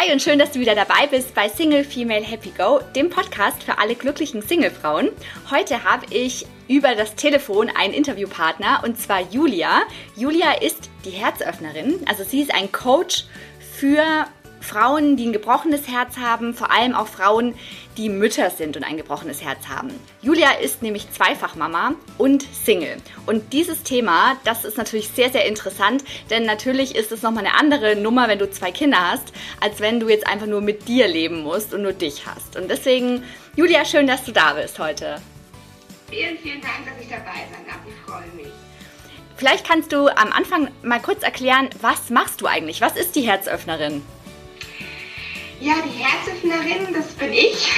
Hi und schön, dass du wieder dabei bist bei Single Female Happy Go, dem Podcast für alle glücklichen Singlefrauen. Heute habe ich über das Telefon einen Interviewpartner und zwar Julia. Julia ist die Herzöffnerin, also sie ist ein Coach für Frauen, die ein gebrochenes Herz haben, vor allem auch Frauen, die Mütter sind und ein gebrochenes Herz haben. Julia ist nämlich Zweifachmama und Single. Und dieses Thema, das ist natürlich sehr, sehr interessant, denn natürlich ist es nochmal eine andere Nummer, wenn du zwei Kinder hast, als wenn du jetzt einfach nur mit dir leben musst und nur dich hast. Und deswegen, Julia, schön, dass du da bist heute. Vielen, vielen Dank, dass ich dabei sein darf. Ich freue mich. Vielleicht kannst du am Anfang mal kurz erklären, was machst du eigentlich? Was ist die Herzöffnerin? Ja, die Herzöffnerin, das bin ich.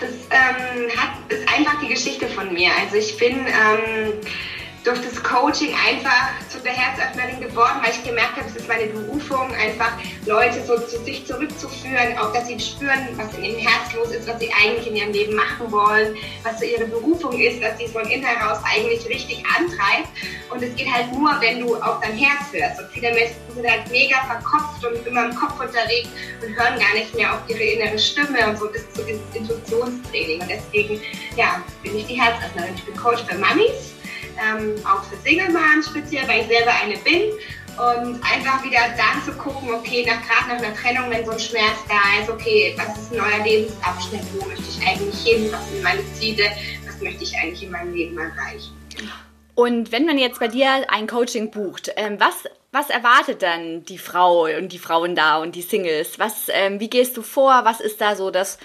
Das ähm, hat, ist einfach die Geschichte von mir. Also ich bin ähm, durch das Coaching einfach zu der Herzöffnerin geworden, weil ich gemerkt habe, es ist meine Berufung, einfach Leute so zu sich zurückzuführen, auch dass sie spüren, was in ihrem Herz los ist, was sie eigentlich in ihrem Leben machen wollen, was so ihre Berufung ist, dass sie es von innen heraus eigentlich richtig antreibt. Und es geht halt nur, wenn du auf dein Herz hörst. Und viele Menschen sind halt mega verkopft und immer im Kopf unterwegs und hören gar nicht mehr auf ihre innere Stimme und so bis zu diesem Intuitionstraining. Und deswegen, ja, bin ich die Herzöffnerin. Ich bin Coach für Mamis ähm, auch für Single-Mom speziell, weil ich selber eine bin. Und einfach wieder dann zu gucken, okay, nach, gerade nach einer Trennung, wenn so ein Schmerz da ist, okay, was ist ein neuer Lebensabschnitt, wo möchte ich eigentlich hin, was sind meine Ziele, was möchte ich eigentlich in meinem Leben erreichen. Und wenn man jetzt bei dir ein Coaching bucht, ähm, was, was erwartet dann die Frau und die Frauen da und die Singles? Was, ähm, wie gehst du vor? Was ist da so das,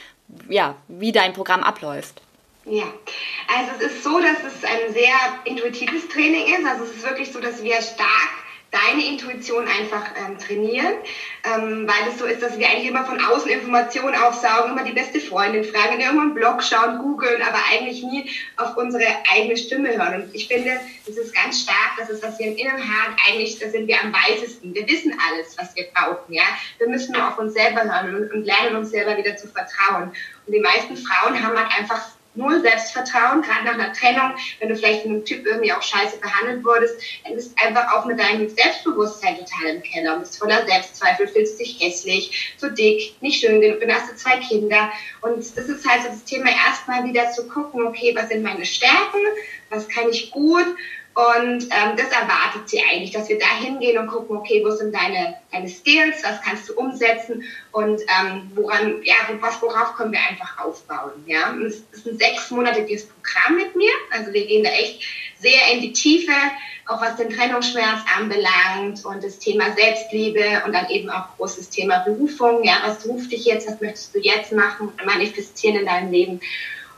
ja, wie dein Programm abläuft? Ja, also es ist so, dass es ein sehr intuitives Training ist. Also es ist wirklich so, dass wir stark deine Intuition einfach ähm, trainieren, ähm, weil es so ist, dass wir eigentlich immer von außen Informationen aufsaugen, immer die beste Freundin fragen, irgendwo einen Blog schauen, googeln, aber eigentlich nie auf unsere eigene Stimme hören. Und ich finde, es ist ganz stark, dass es, was wir im Inneren haben, eigentlich, da sind wir am weisesten. Wir wissen alles, was wir brauchen, ja. Wir müssen nur auf uns selber hören und, und lernen uns selber wieder zu vertrauen. Und die meisten Frauen haben halt einfach null Selbstvertrauen, gerade nach einer Trennung, wenn du vielleicht von einem Typ irgendwie auch scheiße behandelt wurdest, dann bist du einfach auch mit deinem Selbstbewusstsein total im Keller und bist voller Selbstzweifel, fühlst dich hässlich, zu dick, nicht schön genug, dann hast du zwei Kinder. Und das ist halt so das Thema erstmal wieder zu gucken, okay, was sind meine Stärken, was kann ich gut und ähm, das erwartet sie eigentlich, dass wir da hingehen und gucken, okay, wo sind deine, deine Skills, was kannst du umsetzen und ähm, woran, ja, was, worauf können wir einfach aufbauen. Ja? es ist ein sechsmonatiges Programm mit mir, also wir gehen da echt sehr in die Tiefe, auch was den Trennungsschmerz anbelangt und das Thema Selbstliebe und dann eben auch großes Thema Berufung. Ja, was ruft dich jetzt, was möchtest du jetzt machen, manifestieren in deinem Leben?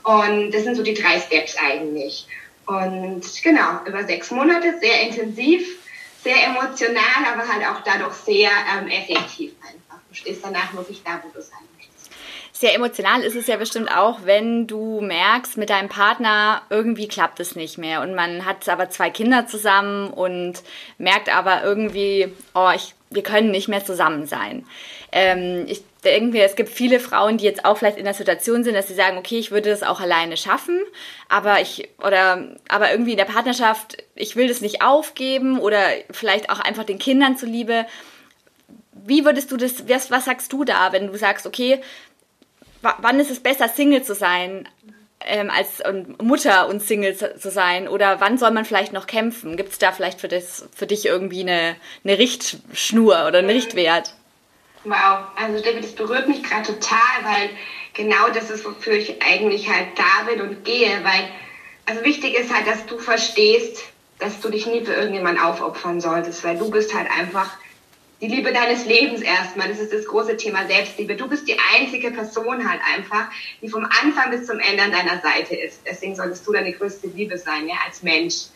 Und das sind so die drei Steps eigentlich. Und genau, über sechs Monate, sehr intensiv, sehr emotional, aber halt auch dadurch sehr ähm, effektiv einfach. Du stehst danach wirklich da, wo du sein möchtest. Sehr emotional ist es ja bestimmt auch, wenn du merkst, mit deinem Partner irgendwie klappt es nicht mehr und man hat aber zwei Kinder zusammen und merkt aber irgendwie, oh, ich, wir können nicht mehr zusammen sein. Ähm, ich denke, es gibt viele Frauen, die jetzt auch vielleicht in der Situation sind, dass sie sagen, okay, ich würde das auch alleine schaffen, aber ich oder aber irgendwie in der Partnerschaft, ich will das nicht aufgeben oder vielleicht auch einfach den Kindern zuliebe. Wie würdest du das, was, was sagst du da, wenn du sagst, okay, wann ist es besser, Single zu sein, ähm, als und Mutter und Single zu, zu, sein? Oder wann soll man vielleicht noch kämpfen? Gibt es da vielleicht für, das, für dich irgendwie eine, eine Richtschnur oder einen Richtwert? Wow, also David, das berührt mich gerade total, weil genau das ist, wofür ich eigentlich halt da bin und gehe, weil also wichtig ist halt, dass du verstehst, dass du dich nie für irgendjemanden aufopfern solltest, weil du bist halt einfach die Liebe deines Lebens erstmal. Das ist das große Thema Selbstliebe. Du bist die einzige Person halt einfach, die vom Anfang bis zum Ende an deiner Seite ist. Deswegen solltest du deine größte Liebe sein, ja, als Mensch.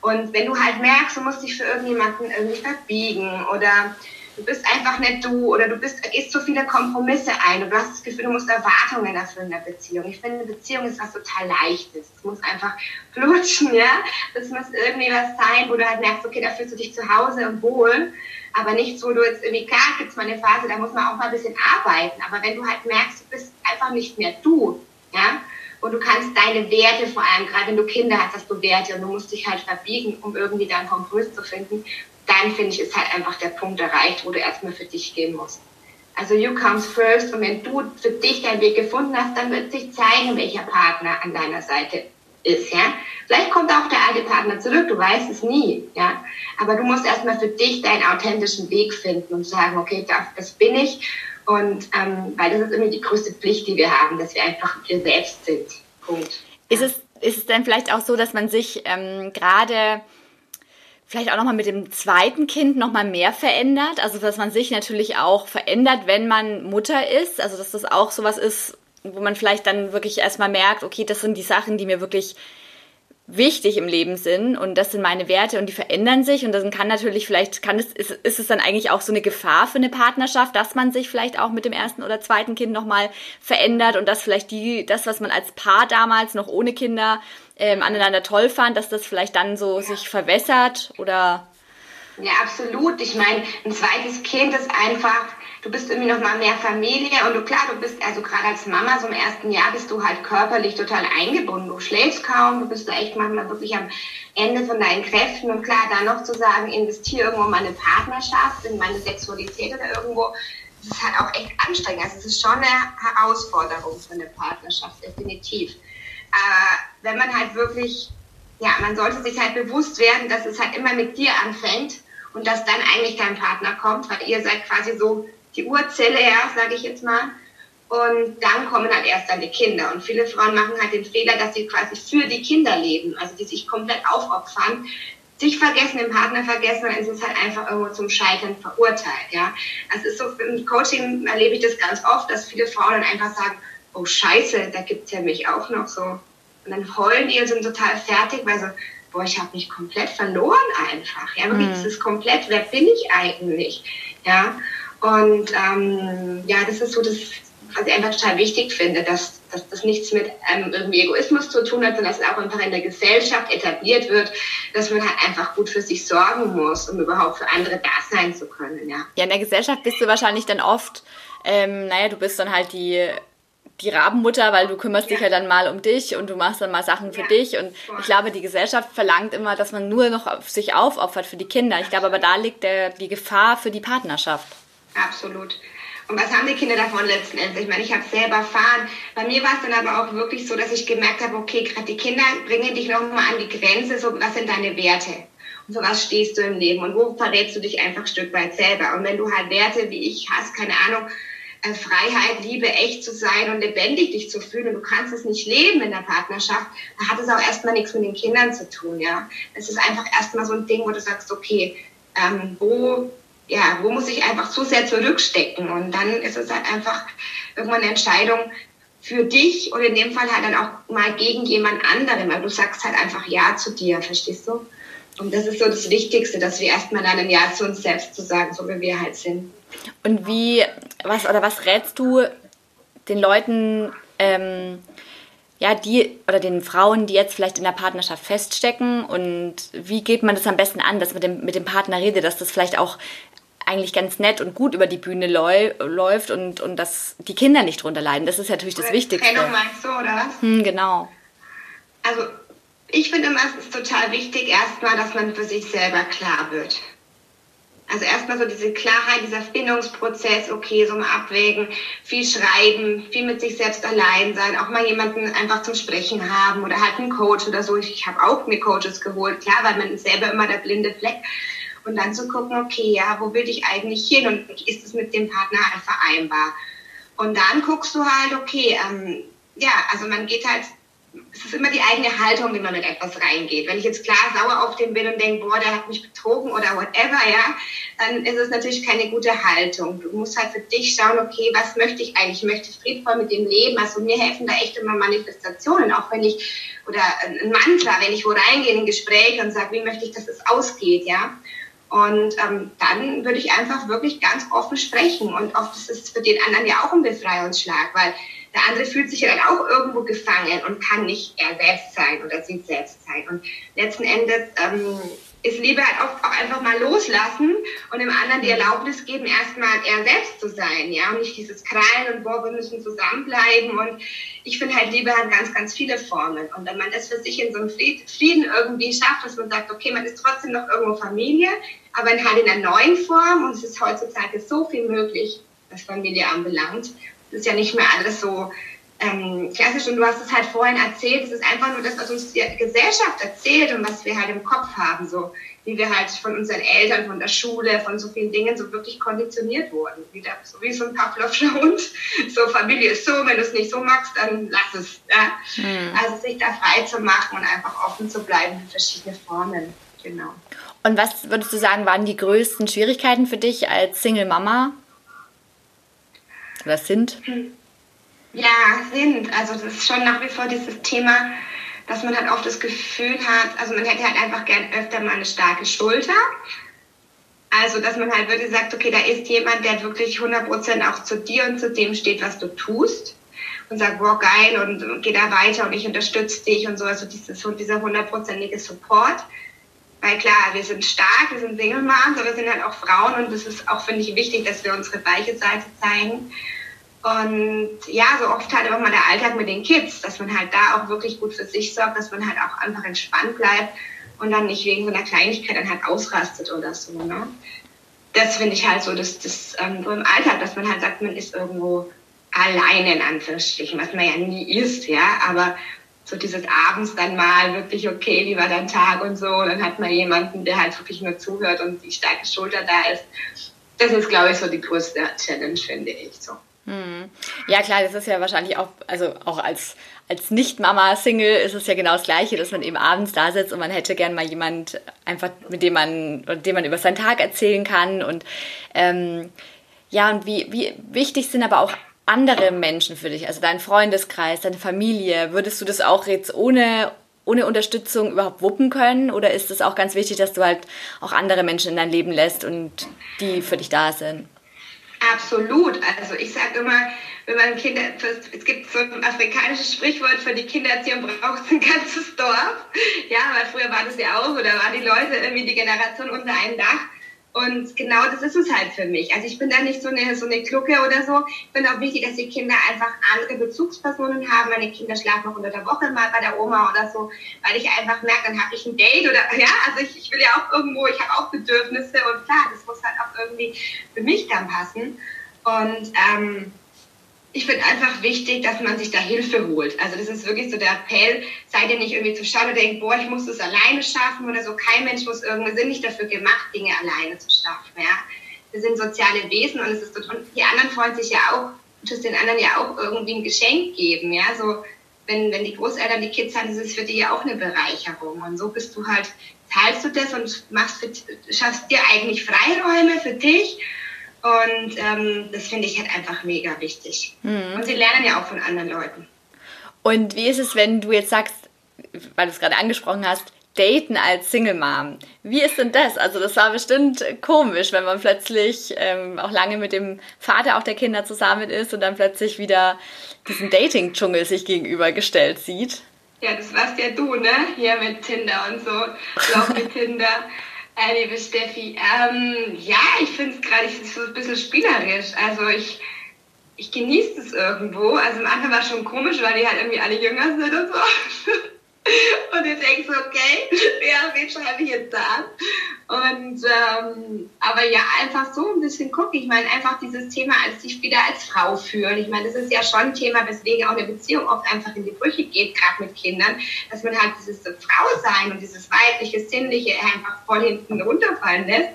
Und wenn du halt merkst, du musst dich für irgendjemanden irgendwie verbiegen oder du bist einfach nicht du oder du bist, gehst zu viele Kompromisse ein und du hast das Gefühl, du musst Erwartungen erfüllen in der Beziehung. Ich finde, eine Beziehung ist was total Leichtes. Es muss einfach flutschen, ja. Das muss irgendwie was sein, wo du halt merkst, okay, da fühlst du dich zu Hause und wohl, aber nichts, wo du jetzt irgendwie, klar gibt es mal eine Phase, da muss man auch mal ein bisschen arbeiten, aber wenn du halt merkst, du bist einfach nicht mehr du, ja, und du kannst deine Werte, vor allem gerade wenn du Kinder hast, hast du Werte und du musst dich halt verbiegen, um irgendwie da einen Kompromiss zu finden dann finde ich, ist halt einfach der Punkt erreicht, wo du erstmal für dich gehen musst. Also you comes first und wenn du für dich deinen Weg gefunden hast, dann wird sich zeigen, welcher Partner an deiner Seite ist, ja. Vielleicht kommt auch der alte Partner zurück, du weißt es nie, ja. Aber du musst erstmal für dich deinen authentischen Weg finden und sagen, okay, das, das bin ich. Und ähm, weil das ist irgendwie die größte Pflicht, die wir haben, dass wir einfach wir selbst sind. Punkt. Ist es, ist es dann vielleicht auch so, dass man sich ähm, gerade vielleicht auch nochmal mit dem zweiten Kind nochmal mehr verändert? Also dass man sich natürlich auch verändert, wenn man Mutter ist. Also dass das auch sowas ist, wo man vielleicht dann wirklich erstmal merkt, okay, das sind die Sachen, die mir wirklich wichtig im Leben sind und das sind meine Werte und die verändern sich und dann kann natürlich vielleicht kann es ist, ist es dann eigentlich auch so eine Gefahr für eine Partnerschaft, dass man sich vielleicht auch mit dem ersten oder zweiten Kind noch mal verändert und dass vielleicht die das was man als Paar damals noch ohne Kinder ähm, aneinander toll fand, dass das vielleicht dann so ja. sich verwässert oder ja absolut. Ich meine, ein zweites Kind ist einfach du bist irgendwie noch mal mehr Familie und du klar, du bist also gerade als Mama so im ersten Jahr bist du halt körperlich total eingebunden. Du schläfst kaum, du bist da echt manchmal wirklich am Ende von deinen Kräften und klar, da noch zu sagen, investiere irgendwo in meine Partnerschaft, in meine Sexualität oder irgendwo, das ist halt auch echt anstrengend. Also es ist schon eine Herausforderung für eine Partnerschaft, definitiv. Äh, wenn man halt wirklich, ja, man sollte sich halt bewusst werden, dass es halt immer mit dir anfängt und dass dann eigentlich dein Partner kommt, weil ihr seid quasi so die Urzelle ja, sage ich jetzt mal. Und dann kommen halt erst dann die Kinder. Und viele Frauen machen halt den Fehler, dass sie quasi für die Kinder leben, also die sich komplett aufopfern, sich vergessen, den Partner vergessen, dann ist es halt einfach irgendwo zum Scheitern verurteilt. Ja, also ist so im Coaching erlebe ich das ganz oft, dass viele Frauen dann einfach sagen, oh Scheiße, da gibt's ja mich auch noch so. Und dann heulen die und sind total fertig, weil so, boah, ich habe mich komplett verloren einfach. Ja, wirklich, mhm. das ist komplett, wer bin ich eigentlich? Ja, und ähm, ja, das ist so das, was ich einfach total wichtig finde, dass, dass das nichts mit ähm, irgendwie Egoismus zu tun hat, sondern dass es auch einfach in der Gesellschaft etabliert wird, dass man halt einfach gut für sich sorgen muss, um überhaupt für andere da sein zu können. Ja, ja in der Gesellschaft bist du wahrscheinlich dann oft, ähm, naja, du bist dann halt die die Rabenmutter, weil du kümmerst ja. dich ja dann mal um dich und du machst dann mal Sachen für ja. dich. Und ich glaube, die Gesellschaft verlangt immer, dass man nur noch auf sich aufopfert für die Kinder. Ich glaube aber, da liegt der, die Gefahr für die Partnerschaft. Absolut. Und was haben die Kinder davon letzten Endes? Ich meine, ich habe es selber erfahren. Bei mir war es dann aber auch wirklich so, dass ich gemerkt habe, okay, gerade die Kinder bringen dich nochmal an die Grenze, so was sind deine Werte? Und für was stehst du im Leben? Und wo verrätst du dich einfach ein Stück weit selber? Und wenn du halt Werte wie ich hast, keine Ahnung, äh, Freiheit, Liebe, echt zu sein und lebendig dich zu fühlen und du kannst es nicht leben in der Partnerschaft, dann hat es auch erstmal nichts mit den Kindern zu tun, ja. Es ist einfach erstmal so ein Ding, wo du sagst, okay, ähm, wo ja, wo muss ich einfach zu sehr zurückstecken? Und dann ist es halt einfach irgendwann eine Entscheidung für dich oder in dem Fall halt dann auch mal gegen jemand anderen, weil du sagst halt einfach Ja zu dir, verstehst du? Und das ist so das Wichtigste, dass wir erstmal dann ein Ja zu uns selbst zu sagen, so wie wir halt sind. Und wie, was oder was rätst du den Leuten, ähm, ja, die oder den Frauen, die jetzt vielleicht in der Partnerschaft feststecken und wie geht man das am besten an, dass man mit dem, mit dem Partner redet, dass das vielleicht auch eigentlich ganz nett und gut über die Bühne läuft und, und dass die Kinder nicht drunter leiden. Das ist natürlich das oder Wichtigste. Trennung meinst du, oder was? Hm, genau. Also ich finde immer, es ist total wichtig, erstmal, dass man für sich selber klar wird. Also erstmal so diese Klarheit, dieser Findungsprozess, okay, so mal abwägen, viel schreiben, viel mit sich selbst allein sein, auch mal jemanden einfach zum Sprechen haben oder halt einen Coach oder so. Ich, ich habe auch mir Coaches geholt, klar, weil man ist selber immer der blinde Fleck und dann zu gucken, okay, ja, wo will ich eigentlich hin und ist es mit dem Partner halt vereinbar? Und dann guckst du halt, okay, ähm, ja, also man geht halt, es ist immer die eigene Haltung, wie man mit etwas reingeht. Wenn ich jetzt klar sauer auf den bin und denke, boah, der hat mich betrogen oder whatever, ja, dann ist es natürlich keine gute Haltung. Du musst halt für dich schauen, okay, was möchte ich eigentlich? Ich möchte friedvoll mit dem leben. Also mir helfen da echt immer Manifestationen, auch wenn ich, oder ein Mantra, wenn ich wo reingehe in ein Gespräch und sage, wie möchte ich, dass es ausgeht, ja. Und ähm, dann würde ich einfach wirklich ganz offen sprechen. Und oft ist es für den anderen ja auch ein Befreiungsschlag, weil der andere fühlt sich ja dann auch irgendwo gefangen und kann nicht er selbst sein oder sie selbst sein. Und letzten Endes ähm, ist Liebe halt oft auch einfach mal loslassen und dem anderen die Erlaubnis geben, erstmal er selbst zu sein, ja, und nicht dieses Krallen und boah, wir müssen zusammenbleiben. Und ich finde halt, Liebe hat ganz, ganz viele Formen. Und wenn man das für sich in so einem Frieden irgendwie schafft, dass man sagt, okay, man ist trotzdem noch irgendwo Familie, aber halt in einer neuen Form und es ist heutzutage so viel möglich, was Familie anbelangt. Das ist ja nicht mehr alles so ähm, klassisch und du hast es halt vorhin erzählt, es ist einfach nur das, was uns die Gesellschaft erzählt und was wir halt im Kopf haben, so wie wir halt von unseren Eltern, von der Schule, von so vielen Dingen so wirklich konditioniert wurden. Wieder, so wie so ein Pavlovscher Hund. So, Familie ist so, wenn du es nicht so magst, dann lass es. Ja? Mhm. Also sich da frei zu machen und einfach offen zu bleiben für verschiedene Formen. Genau. Und was würdest du sagen, waren die größten Schwierigkeiten für dich als Single Mama? Oder sind? Hm. Ja, sind. Also das ist schon nach wie vor dieses Thema, dass man halt oft das Gefühl hat, also man hätte halt einfach gern öfter mal eine starke Schulter. Also, dass man halt wirklich sagt, okay, da ist jemand, der wirklich 100% auch zu dir und zu dem steht, was du tust. Und sagt, boah, geil, und geh da weiter und ich unterstütze dich und so. Also dieses, dieser hundertprozentige Support. Weil klar, wir sind stark, wir sind Single Moms, aber wir sind halt auch Frauen und es ist auch, finde ich, wichtig, dass wir unsere weiche Seite zeigen. Und ja, so oft halt auch mal der Alltag mit den Kids, dass man halt da auch wirklich gut für sich sorgt, dass man halt auch einfach entspannt bleibt und dann nicht wegen so einer Kleinigkeit dann halt ausrastet oder so. Ne? Das finde ich halt so, dass das ähm, so im Alltag, dass man halt sagt, man ist irgendwo alleine in Anführungsstrichen, was man ja nie ist, ja, aber so dieses abends dann mal wirklich, okay, wie war dein Tag und so, dann hat man jemanden, der halt wirklich nur zuhört und die starke Schulter da ist. Das ist, glaube ich, so die größte Challenge, finde ich so. Hm. Ja, klar, das ist ja wahrscheinlich auch, also auch als, als Nicht-Mama-Single ist es ja genau das Gleiche, dass man eben abends da sitzt und man hätte gern mal jemand einfach, mit dem man, dem man über seinen Tag erzählen kann und ähm, ja, und wie, wie wichtig sind aber auch andere Menschen für dich, also dein Freundeskreis, deine Familie, würdest du das auch jetzt ohne, ohne Unterstützung überhaupt wuppen können? Oder ist es auch ganz wichtig, dass du halt auch andere Menschen in dein Leben lässt und die für dich da sind? Absolut. Also ich sage immer, wenn man Kinder, es gibt so ein afrikanisches Sprichwort, für die Kindererziehung braucht es ein ganzes Dorf. Ja, weil früher war das ja auch da waren die Leute irgendwie die Generation unter einem Dach. Und genau das ist es halt für mich. Also ich bin da nicht so eine, so eine Klucke oder so. Ich finde auch wichtig, dass die Kinder einfach andere Bezugspersonen haben. Meine Kinder schlafen auch unter der Woche mal bei der Oma oder so, weil ich einfach merke, dann habe ich ein Date oder ja, also ich, ich will ja auch irgendwo, ich habe auch Bedürfnisse und klar, das muss halt auch irgendwie für mich dann passen. Und ähm, ich finde einfach wichtig, dass man sich da Hilfe holt. Also das ist wirklich so der Appell, seid ihr nicht irgendwie zu schade denkt, boah, ich muss das alleine schaffen oder so. Kein Mensch muss irgendwie, sind nicht dafür gemacht, Dinge alleine zu schaffen. Ja? Wir sind soziale Wesen und es ist und die anderen freuen sich ja auch, du den anderen ja auch irgendwie ein Geschenk geben. Ja, so wenn, wenn die Großeltern die Kids haben, ist für die ja auch eine Bereicherung. Und so bist du halt, teilst du das und machst für, schaffst dir eigentlich Freiräume für dich und ähm, das finde ich halt einfach mega wichtig. Mhm. Und sie lernen ja auch von anderen Leuten. Und wie ist es, wenn du jetzt sagst, weil du es gerade angesprochen hast, daten als Single Mom. Wie ist denn das? Also das war bestimmt komisch, wenn man plötzlich ähm, auch lange mit dem Vater auch der Kinder zusammen ist und dann plötzlich wieder diesen Dating-Dschungel sich gegenübergestellt sieht. Ja, das warst ja du, ne? Hier mit Tinder und so. Lauf mit Tinder. Äh, liebe Steffi, ähm, ja, ich finde es gerade so ein bisschen spielerisch. Also ich, ich genieße es irgendwo. Also am Anfang war es schon komisch, weil die halt irgendwie alle jünger sind und so. Und du denkst so, okay, ja, wen schreibe ich jetzt da an? Und, ähm, aber ja, einfach so ein bisschen gucken. Ich meine, einfach dieses Thema als sich wieder als Frau fühlen. Ich meine, das ist ja schon ein Thema, weswegen auch eine Beziehung oft einfach in die Brüche geht, gerade mit Kindern, dass man halt dieses Frau sein und dieses weibliche, sinnliche einfach voll hinten runterfallen lässt.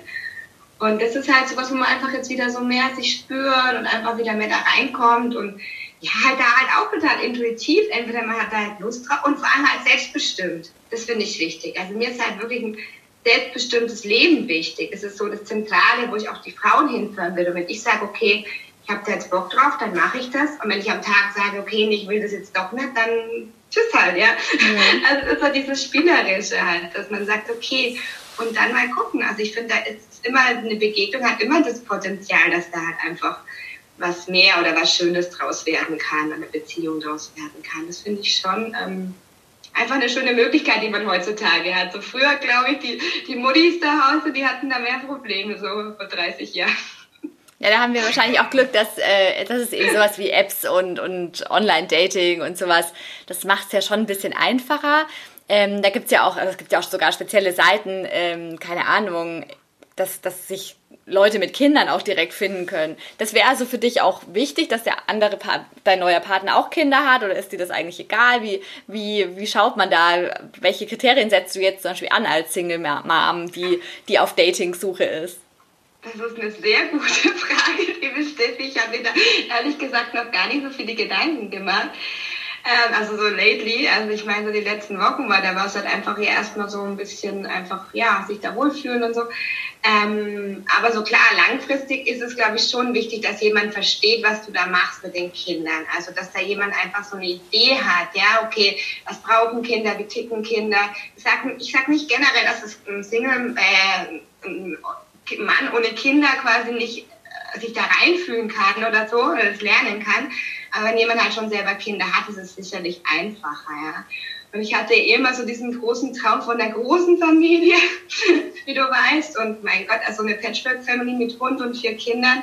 Und das ist halt so was, wo man einfach jetzt wieder so mehr sich spürt und einfach wieder mehr da reinkommt und ja, halt da halt auch total intuitiv. Entweder man hat da halt Lust drauf und vor allem halt selbstbestimmt. Das finde ich wichtig. Also mir ist halt wirklich ein selbstbestimmtes Leben wichtig. Das ist so das Zentrale, wo ich auch die Frauen hinführen will. Und wenn ich sage, okay, ich habe da jetzt Bock drauf, dann mache ich das. Und wenn ich am Tag sage, okay, ich will das jetzt doch nicht, dann tschüss halt, ja. Mhm. Also ist so dieses Spielerische halt, dass man sagt, okay, und dann mal gucken. Also ich finde, da ist immer eine Begegnung, hat immer das Potenzial, dass da halt einfach was mehr oder was Schönes draus werden kann, eine Beziehung draus werden kann. Das finde ich schon ähm, einfach eine schöne Möglichkeit, die man heutzutage hat. So früher, glaube ich, die, die Muttis zu Hause, die hatten da mehr Probleme, so vor 30 Jahren. Ja, da haben wir wahrscheinlich auch Glück, dass, äh, dass es eben sowas wie Apps und, und Online-Dating und sowas, das macht es ja schon ein bisschen einfacher. Ähm, da gibt es ja auch, also es gibt ja auch sogar spezielle Seiten, ähm, keine Ahnung, dass, dass sich Leute mit Kindern auch direkt finden können. Das wäre also für dich auch wichtig, dass der andere pa dein neuer Partner auch Kinder hat oder ist dir das eigentlich egal? Wie, wie, wie schaut man da? Welche Kriterien setzt du jetzt zum Beispiel an als Single Mom, die, die auf Dating-Suche ist? Das ist eine sehr gute Frage, liebe Steffi. Ich habe mir da ehrlich gesagt noch gar nicht so viele Gedanken gemacht. Ähm, also so lately, also ich meine so die letzten Wochen, weil da war es halt einfach hier erstmal so ein bisschen einfach, ja, sich da wohlfühlen und so. Ähm, aber so klar, langfristig ist es, glaube ich, schon wichtig, dass jemand versteht, was du da machst mit den Kindern. Also, dass da jemand einfach so eine Idee hat, ja, okay, was brauchen Kinder, wie ticken Kinder. Ich sag, ich sag nicht generell, dass es ein Single, äh, ein Mann ohne Kinder quasi nicht äh, sich da reinfühlen kann oder so, oder das lernen kann. Aber wenn jemand halt schon selber Kinder hat, ist es sicherlich einfacher, ja. Und ich hatte eh immer so diesen großen Traum von der großen Familie, wie du weißt. Und mein Gott, also eine Patchwork-Family mit Hund und vier Kindern.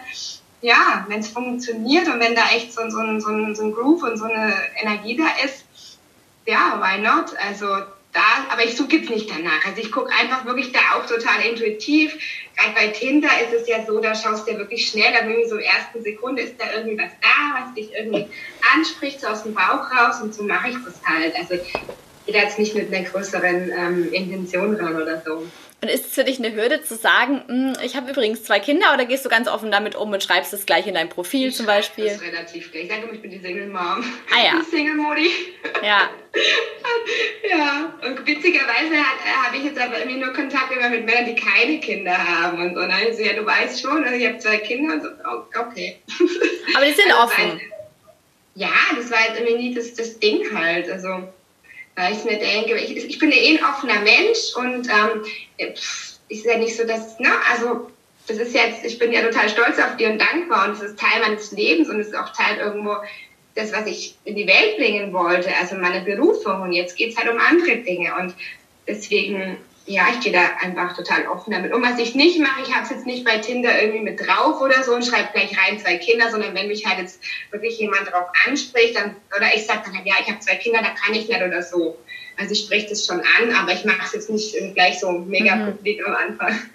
Ja, wenn es funktioniert und wenn da echt so, so, so, so ein Groove und so eine Energie da ist, ja, why not? Also da, aber ich suche jetzt nicht danach. Also ich gucke einfach wirklich da auch total intuitiv. Gerade bei Tinder ist es ja so, da schaust du ja wirklich schnell, da irgendwie so ersten Sekunde ist da irgendwie was da, was dich irgendwie anspricht, so aus dem Bauch raus und so mache ich das halt. Also gehe jetzt nicht mit einer größeren ähm, Intention ran oder so. Und ist es für dich eine Hürde zu sagen, hm, ich habe übrigens zwei Kinder oder gehst du ganz offen damit um und schreibst es gleich in dein Profil ich zum Beispiel? Das ist relativ gleich. Ich sage immer, ich bin die Single Mom. Ah ja. Die Single Modi. Ja. ja. Und witzigerweise habe ich jetzt aber irgendwie nur Kontakt immer mit Männern, die keine Kinder haben und so. Und dann so, ja, du weißt schon, also ich habe zwei Kinder und so, oh, okay. Aber die sind also offen. ja, das war jetzt irgendwie nie das, das Ding halt. Also weil ich mir denke, ich, ich bin ja eh ein offener Mensch und ähm, ist ja nicht so, dass, ne, also das ist jetzt, ich bin ja total stolz auf die und dankbar und es ist Teil meines Lebens und es ist auch Teil irgendwo das, was ich in die Welt bringen wollte, also meine Berufung. Und jetzt geht's halt um andere Dinge und deswegen ja, ich gehe da einfach total offen damit um. Was ich nicht mache, ich habe es jetzt nicht bei Tinder irgendwie mit drauf oder so und schreibe gleich rein zwei Kinder, sondern wenn mich halt jetzt wirklich jemand drauf anspricht, dann, oder ich sage dann halt, ja, ich habe zwei Kinder, da kann ich nicht oder so. Also ich spreche das schon an, aber ich mache es jetzt nicht gleich so mega mhm. publik am Anfang.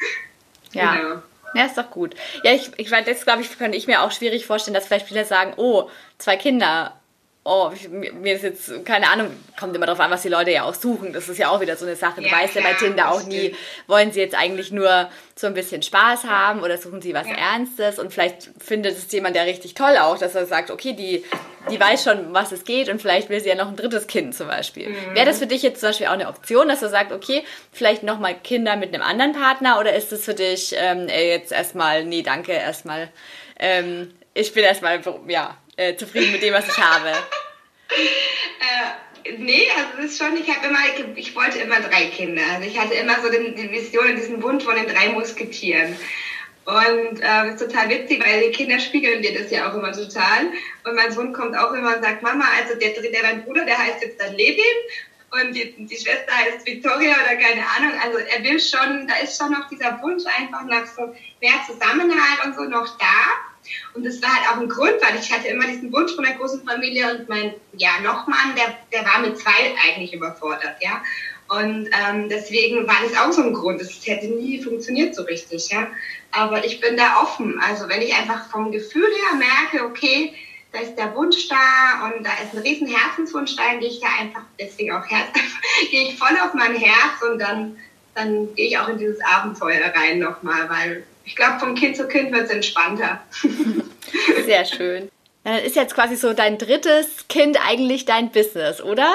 Ja. Genau. Ja, ist doch gut. Ja, ich, ich meine, das glaube ich, könnte ich mir auch schwierig vorstellen, dass vielleicht viele sagen, oh, zwei Kinder, oh, mir ist jetzt, keine Ahnung, kommt immer darauf an, was die Leute ja auch suchen. Das ist ja auch wieder so eine Sache. Du ja, weißt ja bei Tinder auch nie, wollen sie jetzt eigentlich nur so ein bisschen Spaß haben oder suchen sie was ja. Ernstes und vielleicht findet es jemand ja richtig toll auch, dass er sagt, okay, die, die weiß schon, was es geht und vielleicht will sie ja noch ein drittes Kind zum Beispiel. Mhm. Wäre das für dich jetzt zum Beispiel auch eine Option, dass du sagst, okay, vielleicht nochmal Kinder mit einem anderen Partner oder ist es für dich ähm, jetzt erstmal, nee, danke, erstmal, ähm, ich bin erstmal, ja, äh, zufrieden mit dem, was ich habe? äh, nee, also es ist schon, ich habe immer, ich wollte immer drei Kinder. Also ich hatte immer so die, die Vision und diesen Wunsch von den drei Musketieren. Und äh, das ist total witzig, weil die Kinder spiegeln dir das ja auch immer total. Und mein Sohn kommt auch immer und sagt, Mama, also der, der dein Bruder, der heißt jetzt dann Levin und die, die Schwester heißt Victoria oder keine Ahnung. Also er will schon, da ist schon noch dieser Wunsch einfach nach so mehr Zusammenhalt und so noch da. Und das war halt auch ein Grund, weil ich hatte immer diesen Wunsch von der großen Familie und mein, ja, Nochmann, der, der war mit zwei eigentlich überfordert, ja. Und ähm, deswegen war das auch so ein Grund. Das hätte nie funktioniert so richtig, ja. Aber ich bin da offen. Also wenn ich einfach vom Gefühl her merke, okay, da ist der Wunsch da und da ist ein riesen Herzenswunsch da, dann gehe ich da einfach, deswegen auch Herz, gehe ich voll auf mein Herz und dann, dann gehe ich auch in dieses Abenteuer rein nochmal, weil ich glaube, von Kind zu Kind wird es entspannter. Sehr schön. Dann ist jetzt quasi so dein drittes Kind eigentlich dein Business, oder?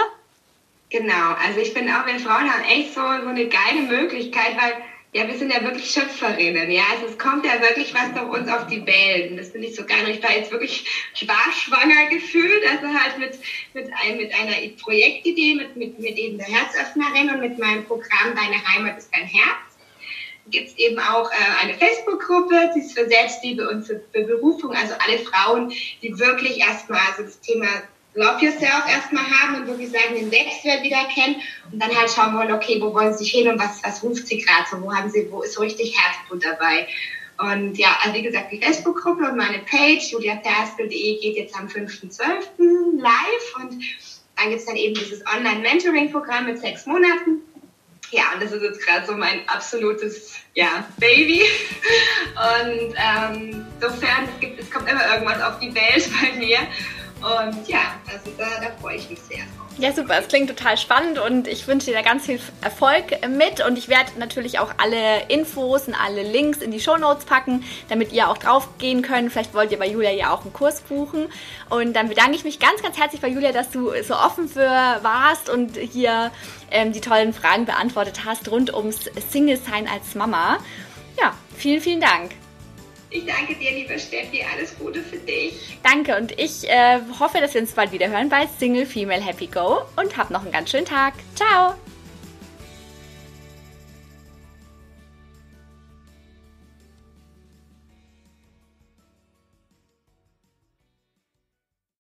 Genau, also ich finde auch, wenn Frauen haben echt so, so eine geile Möglichkeit, weil ja, wir sind ja wirklich Schöpferinnen, ja. Also es kommt ja wirklich was auf uns auf die Welt. Und das finde ich so geil. Und ich war jetzt wirklich schwanger gefühlt, also halt mit, mit, ein, mit einer Projektidee, mit, mit, mit eben der Herzöffnerin und mit meinem Programm Deine Heimat ist dein Herz gibt es eben auch äh, eine Facebook-Gruppe, die ist für Selbstliebe und für, für Berufung, also alle Frauen, die wirklich erstmal also das Thema Love Yourself erstmal haben und wirklich sagen, den Selbstwert wieder kennen und dann halt schauen wollen, okay, wo wollen sie sich hin und was, was ruft sie gerade so, wo haben sie, wo ist so richtig Herzblut dabei. Und ja, also wie gesagt, die Facebook-Gruppe und meine Page, juliaferstel.de geht jetzt am 5.12. live und dann gibt es dann eben dieses Online-Mentoring-Programm mit sechs Monaten ja, und das ist jetzt gerade so mein absolutes ja, Baby. Und ähm, sofern es gibt, es kommt immer irgendwas auf die Welt bei mir. Und ja, also da, da freue ich mich sehr drauf. Ja, super. Es klingt total spannend und ich wünsche dir da ganz viel Erfolg mit. Und ich werde natürlich auch alle Infos und alle Links in die Show Notes packen, damit ihr auch drauf gehen könnt. Vielleicht wollt ihr bei Julia ja auch einen Kurs buchen. Und dann bedanke ich mich ganz, ganz herzlich bei Julia, dass du so offen für warst und hier ähm, die tollen Fragen beantwortet hast rund ums Single-Sein als Mama. Ja, vielen, vielen Dank. Ich danke dir, liebe Steffi. Alles Gute für dich. Danke und ich äh, hoffe, dass wir uns bald wieder hören bei Single Female Happy Go und hab noch einen ganz schönen Tag. Ciao!